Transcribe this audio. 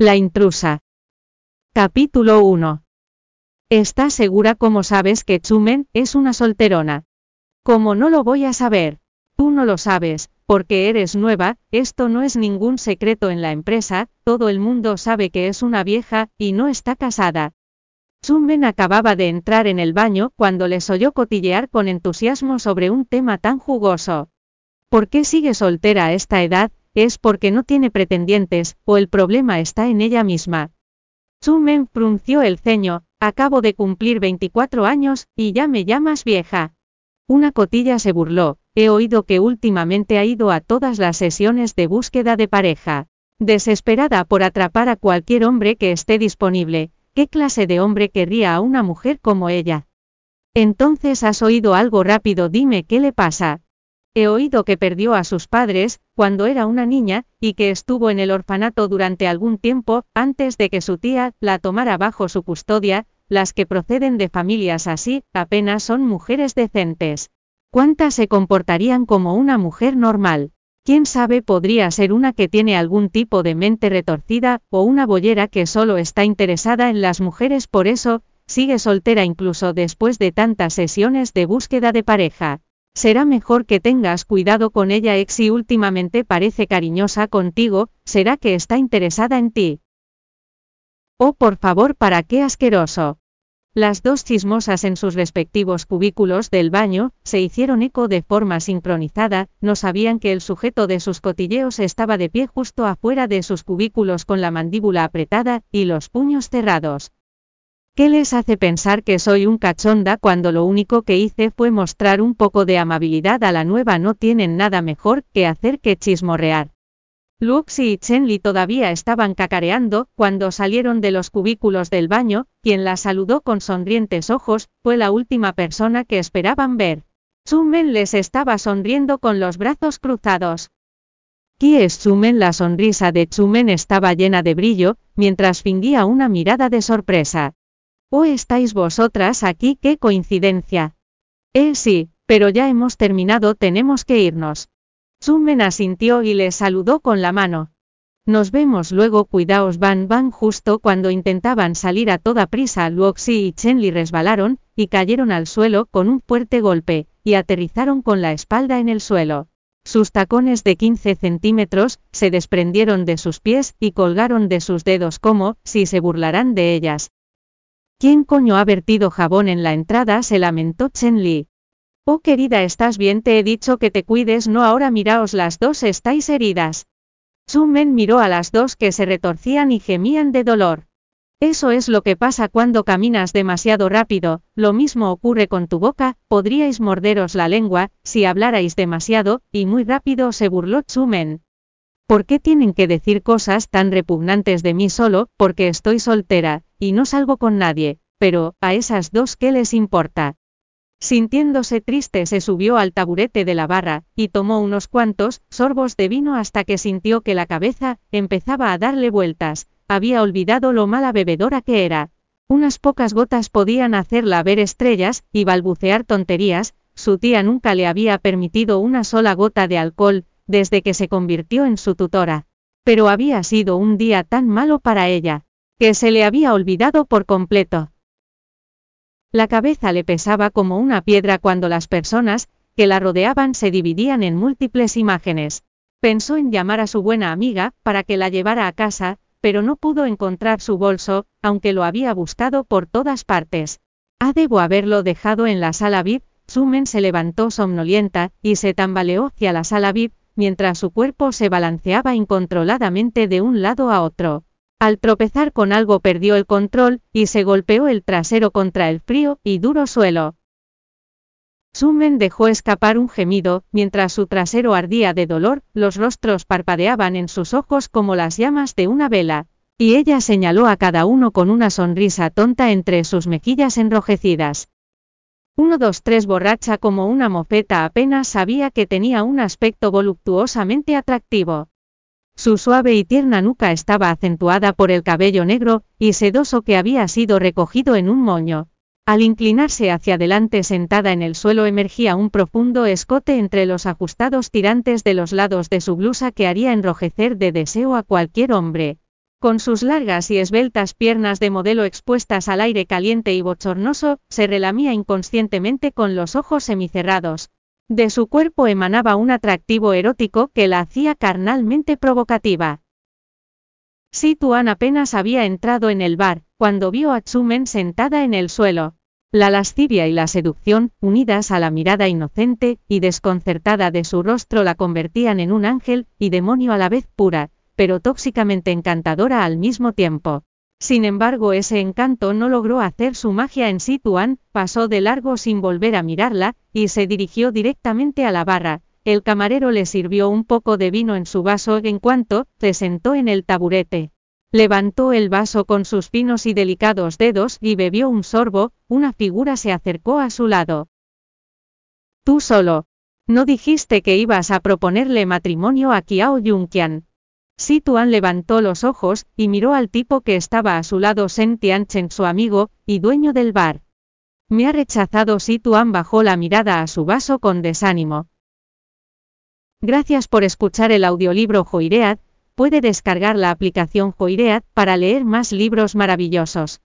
La intrusa. Capítulo 1. ¿Estás segura como sabes que Chumen es una solterona? ¿Cómo no lo voy a saber? Tú no lo sabes, porque eres nueva, esto no es ningún secreto en la empresa, todo el mundo sabe que es una vieja, y no está casada. Chumen acababa de entrar en el baño cuando les oyó cotillear con entusiasmo sobre un tema tan jugoso. ¿Por qué sigue soltera a esta edad? ¿Es porque no tiene pretendientes, o el problema está en ella misma? Chumen frunció el ceño, acabo de cumplir 24 años, y ya me llamas vieja. Una cotilla se burló, he oído que últimamente ha ido a todas las sesiones de búsqueda de pareja. Desesperada por atrapar a cualquier hombre que esté disponible, ¿qué clase de hombre querría a una mujer como ella? Entonces has oído algo rápido, dime qué le pasa. He oído que perdió a sus padres, cuando era una niña, y que estuvo en el orfanato durante algún tiempo, antes de que su tía la tomara bajo su custodia, las que proceden de familias así, apenas son mujeres decentes. ¿Cuántas se comportarían como una mujer normal? Quién sabe podría ser una que tiene algún tipo de mente retorcida, o una boyera que solo está interesada en las mujeres por eso, sigue soltera incluso después de tantas sesiones de búsqueda de pareja. Será mejor que tengas cuidado con ella ex si últimamente parece cariñosa contigo, será que está interesada en ti. Oh, por favor, ¿para qué asqueroso? Las dos chismosas en sus respectivos cubículos del baño, se hicieron eco de forma sincronizada, no sabían que el sujeto de sus cotilleos estaba de pie justo afuera de sus cubículos con la mandíbula apretada, y los puños cerrados. ¿Qué les hace pensar que soy un cachonda cuando lo único que hice fue mostrar un poco de amabilidad a la nueva? No tienen nada mejor que hacer que chismorrear. Luxi y Chenli todavía estaban cacareando, cuando salieron de los cubículos del baño, quien la saludó con sonrientes ojos, fue la última persona que esperaban ver. Chumen les estaba sonriendo con los brazos cruzados. ¿Quién es Chumen? La sonrisa de Chumen estaba llena de brillo, mientras fingía una mirada de sorpresa. ¿O estáis vosotras aquí? ¡Qué coincidencia! Eh sí, pero ya hemos terminado, tenemos que irnos. Sumen asintió y le saludó con la mano. Nos vemos luego, cuidaos Van Van justo cuando intentaban salir a toda prisa, Luoxi y Chenli resbalaron, y cayeron al suelo con un fuerte golpe, y aterrizaron con la espalda en el suelo. Sus tacones de 15 centímetros, se desprendieron de sus pies, y colgaron de sus dedos como, si se burlarán de ellas, ¿Quién coño ha vertido jabón en la entrada? se lamentó Chen Li. Oh querida, ¿estás bien? Te he dicho que te cuides, no ahora miraos las dos estáis heridas. Su Men miró a las dos que se retorcían y gemían de dolor. Eso es lo que pasa cuando caminas demasiado rápido, lo mismo ocurre con tu boca, podríais morderos la lengua, si hablarais demasiado, y muy rápido se burló Chumen. ¿Por qué tienen que decir cosas tan repugnantes de mí solo, porque estoy soltera, y no salgo con nadie, pero, a esas dos qué les importa. Sintiéndose triste se subió al taburete de la barra, y tomó unos cuantos sorbos de vino hasta que sintió que la cabeza empezaba a darle vueltas, había olvidado lo mala bebedora que era. Unas pocas gotas podían hacerla ver estrellas, y balbucear tonterías, su tía nunca le había permitido una sola gota de alcohol, desde que se convirtió en su tutora. Pero había sido un día tan malo para ella, que se le había olvidado por completo. La cabeza le pesaba como una piedra cuando las personas que la rodeaban se dividían en múltiples imágenes. Pensó en llamar a su buena amiga para que la llevara a casa, pero no pudo encontrar su bolso, aunque lo había buscado por todas partes. Ah, debo haberlo dejado en la sala VIP. Sumen se levantó somnolienta y se tambaleó hacia la sala VIP, mientras su cuerpo se balanceaba incontroladamente de un lado a otro. Al tropezar con algo perdió el control, y se golpeó el trasero contra el frío y duro suelo. Sumen dejó escapar un gemido, mientras su trasero ardía de dolor, los rostros parpadeaban en sus ojos como las llamas de una vela, y ella señaló a cada uno con una sonrisa tonta entre sus mejillas enrojecidas. Uno, dos, tres borracha como una mofeta apenas sabía que tenía un aspecto voluptuosamente atractivo. Su suave y tierna nuca estaba acentuada por el cabello negro y sedoso que había sido recogido en un moño. Al inclinarse hacia adelante sentada en el suelo emergía un profundo escote entre los ajustados tirantes de los lados de su blusa que haría enrojecer de deseo a cualquier hombre. Con sus largas y esbeltas piernas de modelo expuestas al aire caliente y bochornoso, se relamía inconscientemente con los ojos semicerrados. De su cuerpo emanaba un atractivo erótico que la hacía carnalmente provocativa. Situan apenas había entrado en el bar, cuando vio a Chumen sentada en el suelo. La lascivia y la seducción, unidas a la mirada inocente y desconcertada de su rostro, la convertían en un ángel y demonio a la vez pura, pero tóxicamente encantadora al mismo tiempo. Sin embargo, ese encanto no logró hacer su magia en Situan, pasó de largo sin volver a mirarla, y se dirigió directamente a la barra. El camarero le sirvió un poco de vino en su vaso en cuanto se sentó en el taburete. Levantó el vaso con sus finos y delicados dedos y bebió un sorbo, una figura se acercó a su lado. Tú solo. ¿No dijiste que ibas a proponerle matrimonio a Kiao Yunqian? Situan levantó los ojos, y miró al tipo que estaba a su lado Sen Tianchen su amigo, y dueño del bar. Me ha rechazado Situan bajó la mirada a su vaso con desánimo. Gracias por escuchar el audiolibro Joiread, puede descargar la aplicación Joiread para leer más libros maravillosos.